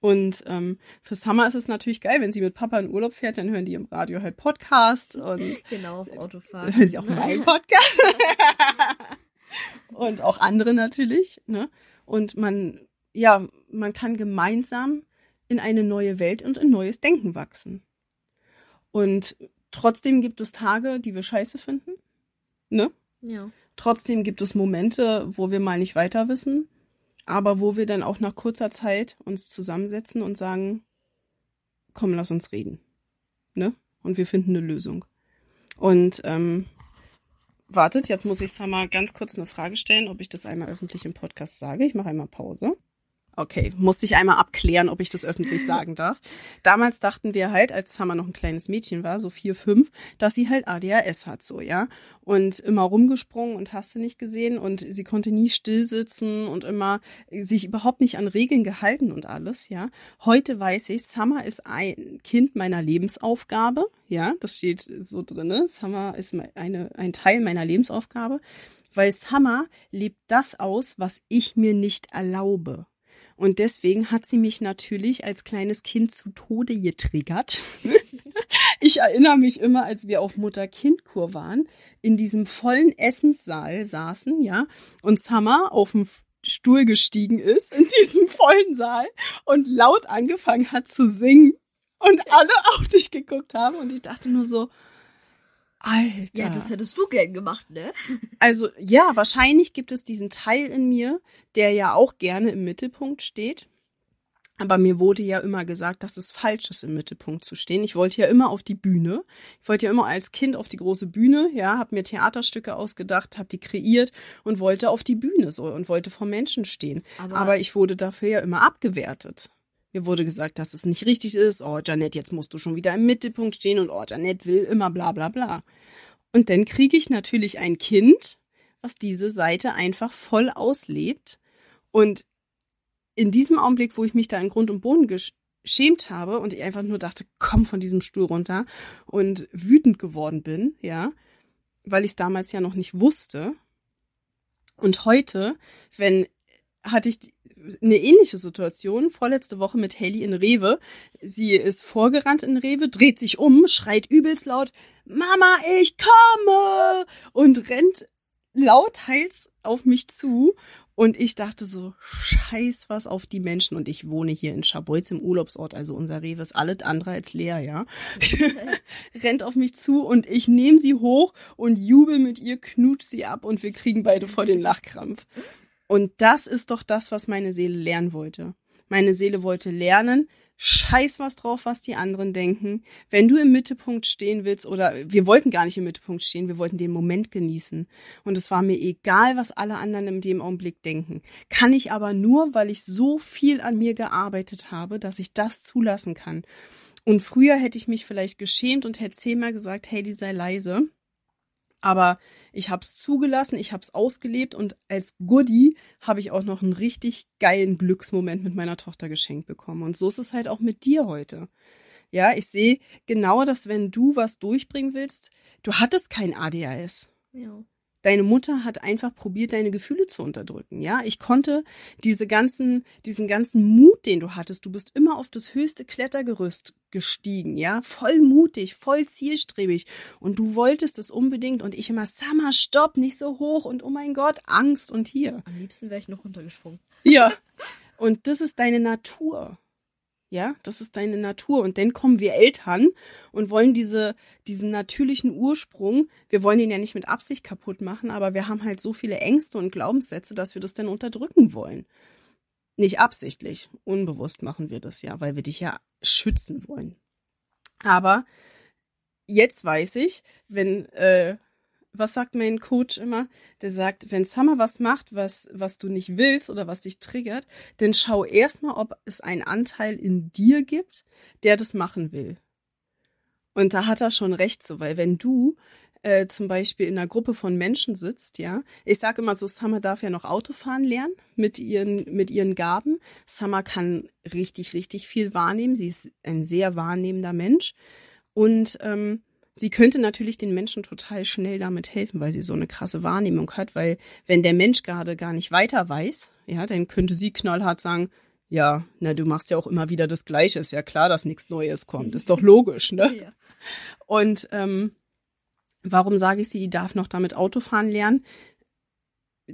Speaker 1: Und ähm, für Summer ist es natürlich geil, wenn sie mit Papa in Urlaub fährt, dann hören die im Radio halt Podcast und
Speaker 2: Genau, auf Autofahren.
Speaker 1: hören sie auch meinen Podcast. und auch andere natürlich, ne? Und man, ja, man kann gemeinsam in eine neue Welt und in neues Denken wachsen. Und trotzdem gibt es Tage, die wir scheiße finden, ne?
Speaker 2: Ja.
Speaker 1: Trotzdem gibt es Momente, wo wir mal nicht weiter wissen, aber wo wir dann auch nach kurzer Zeit uns zusammensetzen und sagen, komm, lass uns reden. Ne? Und wir finden eine Lösung. Und ähm, wartet, jetzt muss ich Summer ganz kurz eine Frage stellen, ob ich das einmal öffentlich im Podcast sage. Ich mache einmal Pause. Okay, musste ich einmal abklären, ob ich das öffentlich sagen darf. Damals dachten wir halt, als Summer noch ein kleines Mädchen war, so vier, fünf, dass sie halt ADHS hat, so, ja. Und immer rumgesprungen und hast du nicht gesehen und sie konnte nie still sitzen und immer sich überhaupt nicht an Regeln gehalten und alles, ja. Heute weiß ich, Summer ist ein Kind meiner Lebensaufgabe, ja. Das steht so drinne. Summer ist eine, ein Teil meiner Lebensaufgabe, weil Summer lebt das aus, was ich mir nicht erlaube. Und deswegen hat sie mich natürlich als kleines Kind zu Tode getriggert. ich erinnere mich immer, als wir auf Mutter-Kind-Kur waren, in diesem vollen Essenssaal saßen, ja, und Summer auf dem Stuhl gestiegen ist, in diesem vollen Saal und laut angefangen hat zu singen und alle auf dich geguckt haben und ich dachte nur so, Alter.
Speaker 2: Ja, das hättest du gern gemacht, ne?
Speaker 1: Also ja, wahrscheinlich gibt es diesen Teil in mir, der ja auch gerne im Mittelpunkt steht. Aber mir wurde ja immer gesagt, dass es falsch ist, im Mittelpunkt zu stehen. Ich wollte ja immer auf die Bühne. Ich wollte ja immer als Kind auf die große Bühne, ja, habe mir Theaterstücke ausgedacht, habe die kreiert und wollte auf die Bühne so und wollte vor Menschen stehen.
Speaker 2: Aber-
Speaker 1: Aber ich wurde dafür ja immer abgewertet. Mir wurde gesagt, dass es nicht richtig ist. Oh, Janet, jetzt musst du schon wieder im Mittelpunkt stehen und oh, Janet will immer bla bla bla. Und dann kriege ich natürlich ein Kind, was diese Seite einfach voll auslebt. Und in diesem Augenblick, wo ich mich da in Grund und Boden geschämt habe und ich einfach nur dachte, komm von diesem Stuhl runter und wütend geworden bin, ja, weil ich es damals ja noch nicht wusste. Und heute, wenn hatte ich eine ähnliche Situation vorletzte Woche mit Haley in Rewe. Sie ist vorgerannt in Rewe, dreht sich um, schreit übelst laut, Mama, ich komme! Und rennt lauthals auf mich zu. Und ich dachte so, scheiß was auf die Menschen. Und ich wohne hier in Scharbeutz im Urlaubsort, also unser Rewe ist alles andere als leer, ja. Rennt auf mich zu und ich nehme sie hoch und jubel mit ihr, knutsch sie ab und wir kriegen beide vor den Lachkrampf. Und das ist doch das, was meine Seele lernen wollte. Meine Seele wollte lernen, scheiß was drauf, was die anderen denken. Wenn du im Mittelpunkt stehen willst, oder wir wollten gar nicht im Mittelpunkt stehen, wir wollten den Moment genießen. Und es war mir egal, was alle anderen in dem Augenblick denken. Kann ich aber nur, weil ich so viel an mir gearbeitet habe, dass ich das zulassen kann. Und früher hätte ich mich vielleicht geschämt und hätte zehnmal gesagt, hey, die sei leise. Aber ich habe es zugelassen, ich habe es ausgelebt und als Goodie habe ich auch noch einen richtig geilen Glücksmoment mit meiner Tochter geschenkt bekommen. Und so ist es halt auch mit dir heute. Ja, ich sehe genau, dass wenn du was durchbringen willst, du hattest kein ADHS.
Speaker 2: Ja.
Speaker 1: Deine Mutter hat einfach probiert, deine Gefühle zu unterdrücken. Ja, ich konnte diese ganzen, diesen ganzen Mut, den du hattest, du bist immer auf das höchste Klettergerüst gestiegen, ja, voll mutig, voll zielstrebig und du wolltest es unbedingt und ich immer, Summer, stopp, nicht so hoch und oh mein Gott, Angst und hier.
Speaker 2: Am liebsten wäre ich noch runtergesprungen.
Speaker 1: Ja. Und das ist deine Natur. Ja, das ist deine Natur. Und dann kommen wir Eltern und wollen diese, diesen natürlichen Ursprung, wir wollen ihn ja nicht mit Absicht kaputt machen, aber wir haben halt so viele Ängste und Glaubenssätze, dass wir das dann unterdrücken wollen. nicht absichtlich, unbewusst machen wir das ja, weil wir dich ja schützen wollen. Aber jetzt weiß ich, wenn, äh, was sagt mein Coach immer? Der sagt, wenn Summer was macht, was, was du nicht willst oder was dich triggert, dann schau erstmal, ob es einen Anteil in dir gibt, der das machen will. Und da hat er schon recht so, weil wenn du äh, zum Beispiel in einer Gruppe von Menschen sitzt, ja. Ich sage immer so, Summer darf ja noch Autofahren lernen mit ihren, mit ihren Gaben. Summer kann richtig, richtig viel wahrnehmen. Sie ist ein sehr wahrnehmender Mensch. Und ähm, sie könnte natürlich den Menschen total schnell damit helfen, weil sie so eine krasse Wahrnehmung hat, weil wenn der Mensch gerade gar nicht weiter weiß, ja, dann könnte sie knallhart sagen, ja, na, du machst ja auch immer wieder das Gleiche, ist ja klar, dass nichts Neues kommt. Ist doch logisch, ne? Ja. Und ähm, Warum sage ich, sie darf noch damit Autofahren lernen?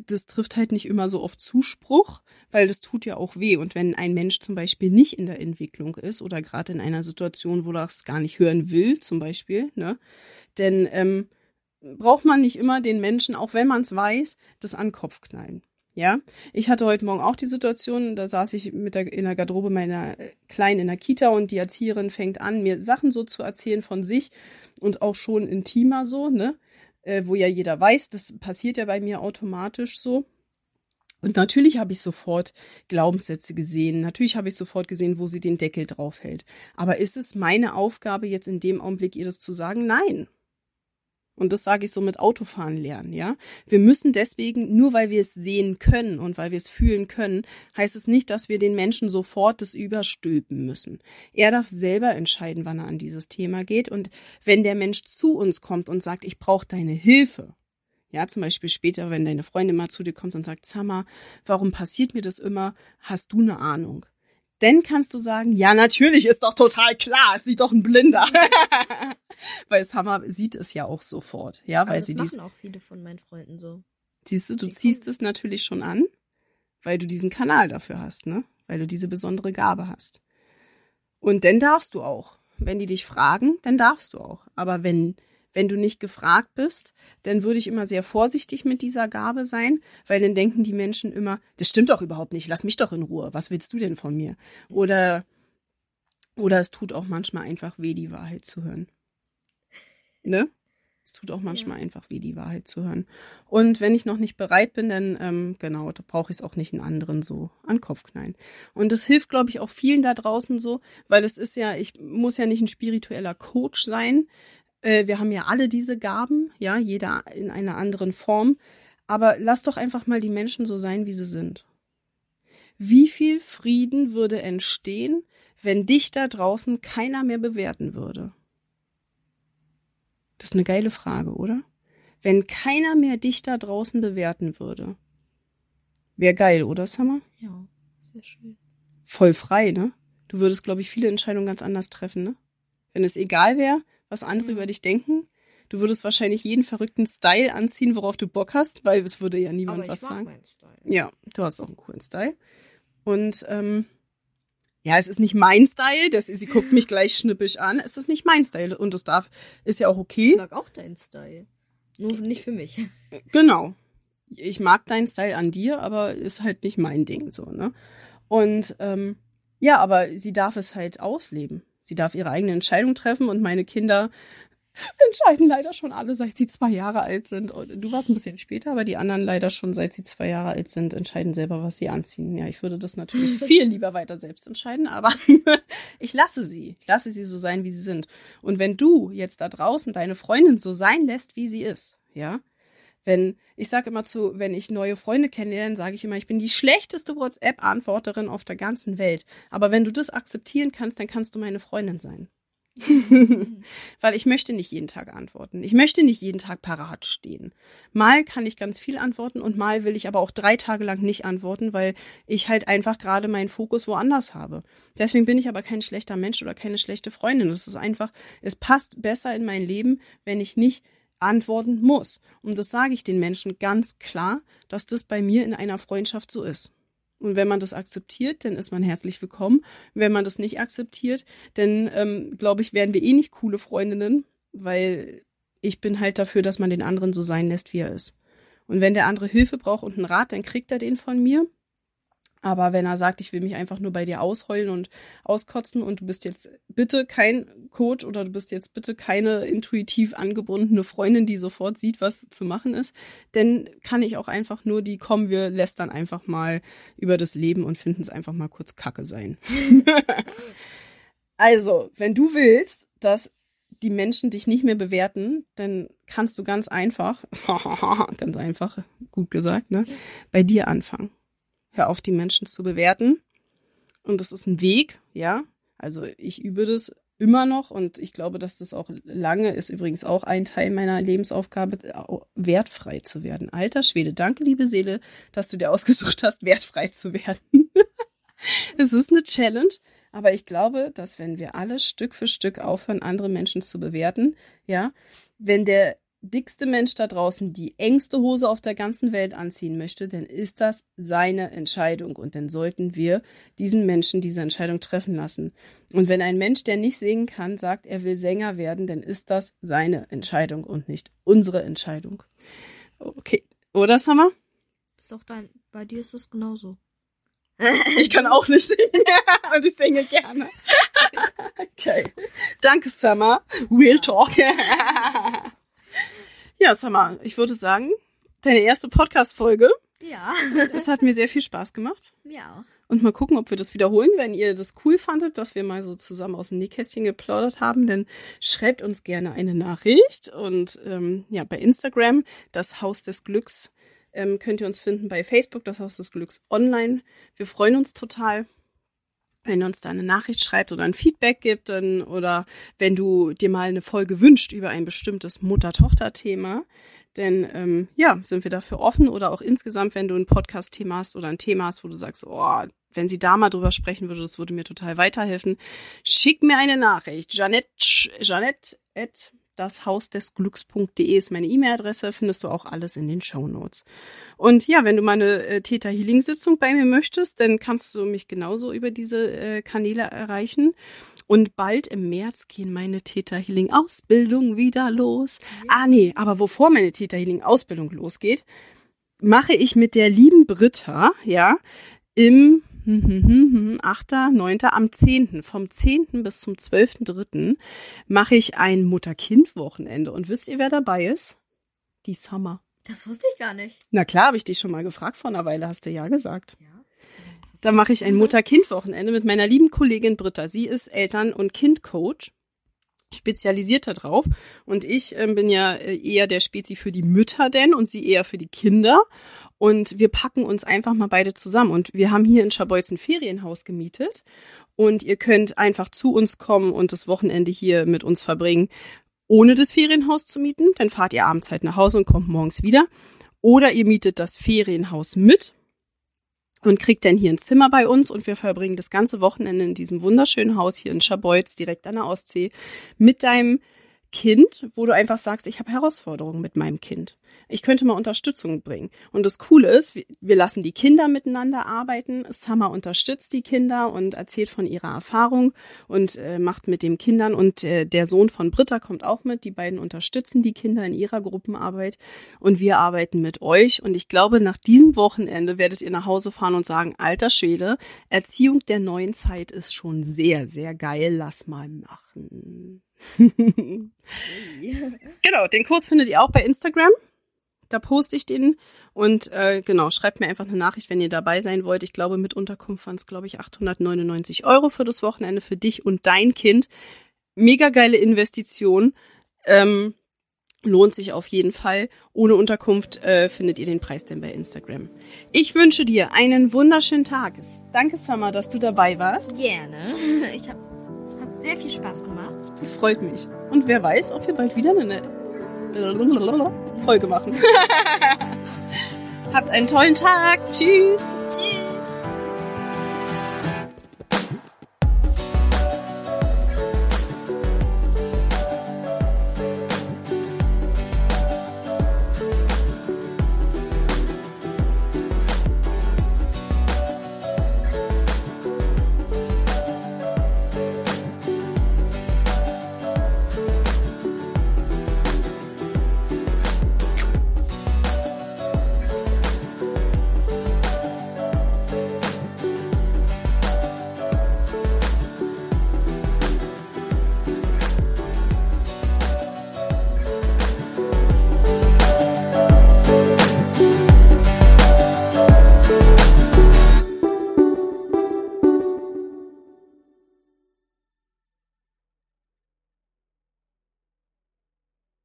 Speaker 1: Das trifft halt nicht immer so auf Zuspruch, weil das tut ja auch weh. Und wenn ein Mensch zum Beispiel nicht in der Entwicklung ist oder gerade in einer Situation, wo er es gar nicht hören will, zum Beispiel, ne, denn ähm, braucht man nicht immer den Menschen, auch wenn man es weiß, das an den Kopf knallen. Ja, ich hatte heute Morgen auch die Situation, da saß ich mit der, in der Garderobe meiner Kleinen in der Kita und die Erzieherin fängt an, mir Sachen so zu erzählen von sich und auch schon intimer so, ne? Äh, wo ja jeder weiß, das passiert ja bei mir automatisch so. Und natürlich habe ich sofort Glaubenssätze gesehen. Natürlich habe ich sofort gesehen, wo sie den Deckel drauf hält. Aber ist es meine Aufgabe, jetzt in dem Augenblick ihr das zu sagen? Nein. Und das sage ich so mit Autofahren lernen, ja. Wir müssen deswegen, nur weil wir es sehen können und weil wir es fühlen können, heißt es nicht, dass wir den Menschen sofort das überstülpen müssen. Er darf selber entscheiden, wann er an dieses Thema geht. Und wenn der Mensch zu uns kommt und sagt, ich brauche deine Hilfe, ja, zum Beispiel später, wenn deine Freundin mal zu dir kommt und sagt, Summer, warum passiert mir das immer? Hast du eine Ahnung? Dann kannst du sagen, ja, natürlich, ist doch total klar, es sieht doch ein Blinder. weil Summer sieht es ja auch sofort, ja, weil
Speaker 2: Aber das
Speaker 1: sie
Speaker 2: machen auch viele von meinen Freunden so.
Speaker 1: Siehst du, du ziehst es natürlich schon an, weil du diesen Kanal dafür hast, ne? Weil du diese besondere Gabe hast. Und dann darfst du auch. Wenn die dich fragen, dann darfst du auch. Aber wenn wenn du nicht gefragt bist, dann würde ich immer sehr vorsichtig mit dieser Gabe sein, weil dann denken die Menschen immer, das stimmt doch überhaupt nicht, lass mich doch in Ruhe, was willst du denn von mir? Oder, oder es tut auch manchmal einfach weh, die Wahrheit zu hören. Ne? Es tut auch manchmal ja. einfach weh, die Wahrheit zu hören. Und wenn ich noch nicht bereit bin, dann ähm, genau, da brauche ich es auch nicht einen anderen so an den Kopf knallen. Und das hilft, glaube ich, auch vielen da draußen so, weil es ist ja, ich muss ja nicht ein spiritueller Coach sein. Äh, wir haben ja alle diese Gaben, ja, jeder in einer anderen Form. Aber lass doch einfach mal die Menschen so sein, wie sie sind. Wie viel Frieden würde entstehen, wenn dich da draußen keiner mehr bewerten würde? Das ist eine geile Frage, oder? Wenn keiner mehr dich da draußen bewerten würde. Wäre geil, oder, Summer?
Speaker 2: Ja, sehr schön.
Speaker 1: Voll frei, ne? Du würdest, glaube ich, viele Entscheidungen ganz anders treffen, ne? Wenn es egal wäre, was andere über dich denken. Du würdest wahrscheinlich jeden verrückten Style anziehen, worauf du Bock hast, weil es würde ja niemand
Speaker 2: Aber
Speaker 1: was
Speaker 2: mag
Speaker 1: sagen.
Speaker 2: meinen Style.
Speaker 1: Ja, du hast auch einen coolen Style. Und ähm, ja, es ist nicht mein Style. Das, sie guckt mich gleich schnippisch an. Es ist nicht mein Style und das darf ist ja auch okay.
Speaker 2: Ich mag auch deinen Style. Nur nicht für mich.
Speaker 1: Genau. Ich mag deinen Style an dir, aber ist halt nicht mein Ding so, ne? Und ähm, ja, aber sie darf es halt ausleben. Sie darf ihre eigene Entscheidung treffen und meine Kinder entscheiden leider schon alle, seit sie zwei Jahre alt sind. Du warst ein bisschen später, aber die anderen leider schon, seit sie zwei Jahre alt sind, entscheiden selber, was sie anziehen. Ja, ich würde das natürlich viel lieber weiter selbst entscheiden, aber ich lasse sie. Ich lasse sie so sein, wie sie sind. Und wenn du jetzt da draußen deine Freundin so sein lässt, wie sie ist, ja, wenn, ich sage immer zu, wenn ich neue Freunde kennenlerne, sage ich immer, ich bin die schlechteste WhatsApp-Antworterin auf der ganzen Welt. Aber wenn du das akzeptieren kannst, dann kannst du meine Freundin sein. Weil ich möchte nicht jeden Tag antworten. Ich möchte nicht jeden Tag parat stehen. Mal kann ich ganz viel antworten und mal will ich aber auch drei Tage lang nicht antworten, weil ich halt einfach gerade meinen Fokus woanders habe. Deswegen bin ich aber kein schlechter Mensch oder keine schlechte Freundin. Es ist einfach, es passt besser in mein Leben, wenn ich nicht antworten muss. Und das sage ich den Menschen ganz klar, dass das bei mir in einer Freundschaft so ist. Und wenn man das akzeptiert, dann ist man herzlich willkommen. Wenn man das nicht akzeptiert, dann ähm, glaube ich, werden wir eh nicht coole Freundinnen, weil ich bin halt dafür, dass man den anderen so sein lässt, wie er ist. Und wenn der andere Hilfe braucht und einen Rat, dann kriegt er den von mir. Aber wenn er sagt, ich will mich einfach nur bei dir ausheulen und auskotzen und du bist jetzt bitte kein Coach oder du bist jetzt bitte keine intuitiv angebundene Freundin, die sofort sieht, was zu machen ist, dann kann ich auch einfach nur die kommen, wir lästern einfach mal über das Leben und finden es einfach mal kurz Kacke sein. also, wenn du willst, dass die Menschen dich nicht mehr bewerten, dann kannst du ganz einfach, ganz einfach, gut gesagt, ne, bei dir anfangen. Hör auf, die Menschen zu bewerten. Und das ist ein Weg, ja. Also ich übe das immer noch und ich glaube, dass das auch lange ist übrigens auch ein Teil meiner Lebensaufgabe, wertfrei zu werden. Alter Schwede, danke, liebe Seele, dass du dir ausgesucht hast, wertfrei zu werden. es ist eine Challenge, aber ich glaube, dass wenn wir alle Stück für Stück aufhören, andere Menschen zu bewerten, ja, wenn der dickste Mensch da draußen die engste Hose auf der ganzen Welt anziehen möchte, dann ist das seine Entscheidung und dann sollten wir diesen Menschen diese Entscheidung treffen lassen. Und wenn ein Mensch, der nicht singen kann, sagt, er will Sänger werden, dann ist das seine Entscheidung und nicht unsere Entscheidung. Okay, oder Summer?
Speaker 2: ist doch dein, bei dir ist das genauso.
Speaker 1: Ich kann auch nicht singen und ich singe gerne. Okay. Danke, Summer. We'll talk. Ja, Summer, ich würde sagen, deine erste Podcast-Folge.
Speaker 2: Ja.
Speaker 1: Es hat mir sehr viel Spaß gemacht.
Speaker 2: Mir auch.
Speaker 1: Und mal gucken, ob wir das wiederholen. Wenn ihr das cool fandet, dass wir mal so zusammen aus dem Nähkästchen geplaudert haben, dann schreibt uns gerne eine Nachricht. Und ähm, ja, bei Instagram, das Haus des Glücks, ähm, könnt ihr uns finden. Bei Facebook, das Haus des Glücks online. Wir freuen uns total wenn du uns da eine Nachricht schreibt oder ein Feedback gibt dann, oder wenn du dir mal eine Folge wünscht über ein bestimmtes Mutter-Tochter-Thema, denn ähm, ja, sind wir dafür offen oder auch insgesamt, wenn du ein Podcast-Thema hast oder ein Thema hast, wo du sagst, oh, wenn sie da mal drüber sprechen würde, das würde mir total weiterhelfen, schick mir eine Nachricht. Janette, Janette at das Haus des Glücks.de ist meine E-Mail-Adresse, findest du auch alles in den Show Notes. Und ja, wenn du meine äh, Theta Healing Sitzung bei mir möchtest, dann kannst du mich genauso über diese äh, Kanäle erreichen. Und bald im März gehen meine Theta Healing Ausbildung wieder los. Ah nee, aber wovor meine Theta Healing Ausbildung losgeht, mache ich mit der lieben Britta, ja, im 8., 9., am 10., vom 10. bis zum 12.3. mache ich ein Mutter-Kind-Wochenende. Und wisst ihr, wer dabei ist? Die Summer.
Speaker 2: Das wusste ich gar nicht.
Speaker 1: Na klar, habe ich dich schon mal gefragt vor einer Weile, hast du ja gesagt. Ja. Da mache ich ein Mutter-Kind-Wochenende mit meiner lieben Kollegin Britta. Sie ist Eltern- und Kind-Coach, spezialisiert darauf. Und ich äh, bin ja äh, eher der Spezi für die Mütter denn und sie eher für die Kinder. Und wir packen uns einfach mal beide zusammen. Und wir haben hier in Schabolz ein Ferienhaus gemietet. Und ihr könnt einfach zu uns kommen und das Wochenende hier mit uns verbringen, ohne das Ferienhaus zu mieten. Dann fahrt ihr abends halt nach Hause und kommt morgens wieder. Oder ihr mietet das Ferienhaus mit und kriegt dann hier ein Zimmer bei uns und wir verbringen das ganze Wochenende in diesem wunderschönen Haus hier in Schabolz, direkt an der Ostsee, mit deinem Kind, wo du einfach sagst, ich habe Herausforderungen mit meinem Kind ich könnte mal Unterstützung bringen. Und das Coole ist, wir lassen die Kinder miteinander arbeiten. Summer unterstützt die Kinder und erzählt von ihrer Erfahrung und äh, macht mit den Kindern. Und äh, der Sohn von Britta kommt auch mit. Die beiden unterstützen die Kinder in ihrer Gruppenarbeit. Und wir arbeiten mit euch. Und ich glaube, nach diesem Wochenende werdet ihr nach Hause fahren und sagen, alter Schwede, Erziehung der neuen Zeit ist schon sehr, sehr geil. Lass mal machen. genau, den Kurs findet ihr auch bei Instagram. Da poste ich den und äh, genau, schreibt mir einfach eine Nachricht, wenn ihr dabei sein wollt. Ich glaube, mit Unterkunft waren es, glaube ich, 899 Euro für das Wochenende für dich und dein Kind. Mega geile Investition. Ähm, lohnt sich auf jeden Fall. Ohne Unterkunft äh, findet ihr den Preis denn bei Instagram. Ich wünsche dir einen wunderschönen Tag. Danke, Summer, dass du dabei warst.
Speaker 2: Gerne. Ich habe hab sehr viel Spaß gemacht.
Speaker 1: Das freut mich. Und wer weiß, ob wir bald wieder eine Folge machen. Habt einen tollen Tag. Tschüss. Tschüss.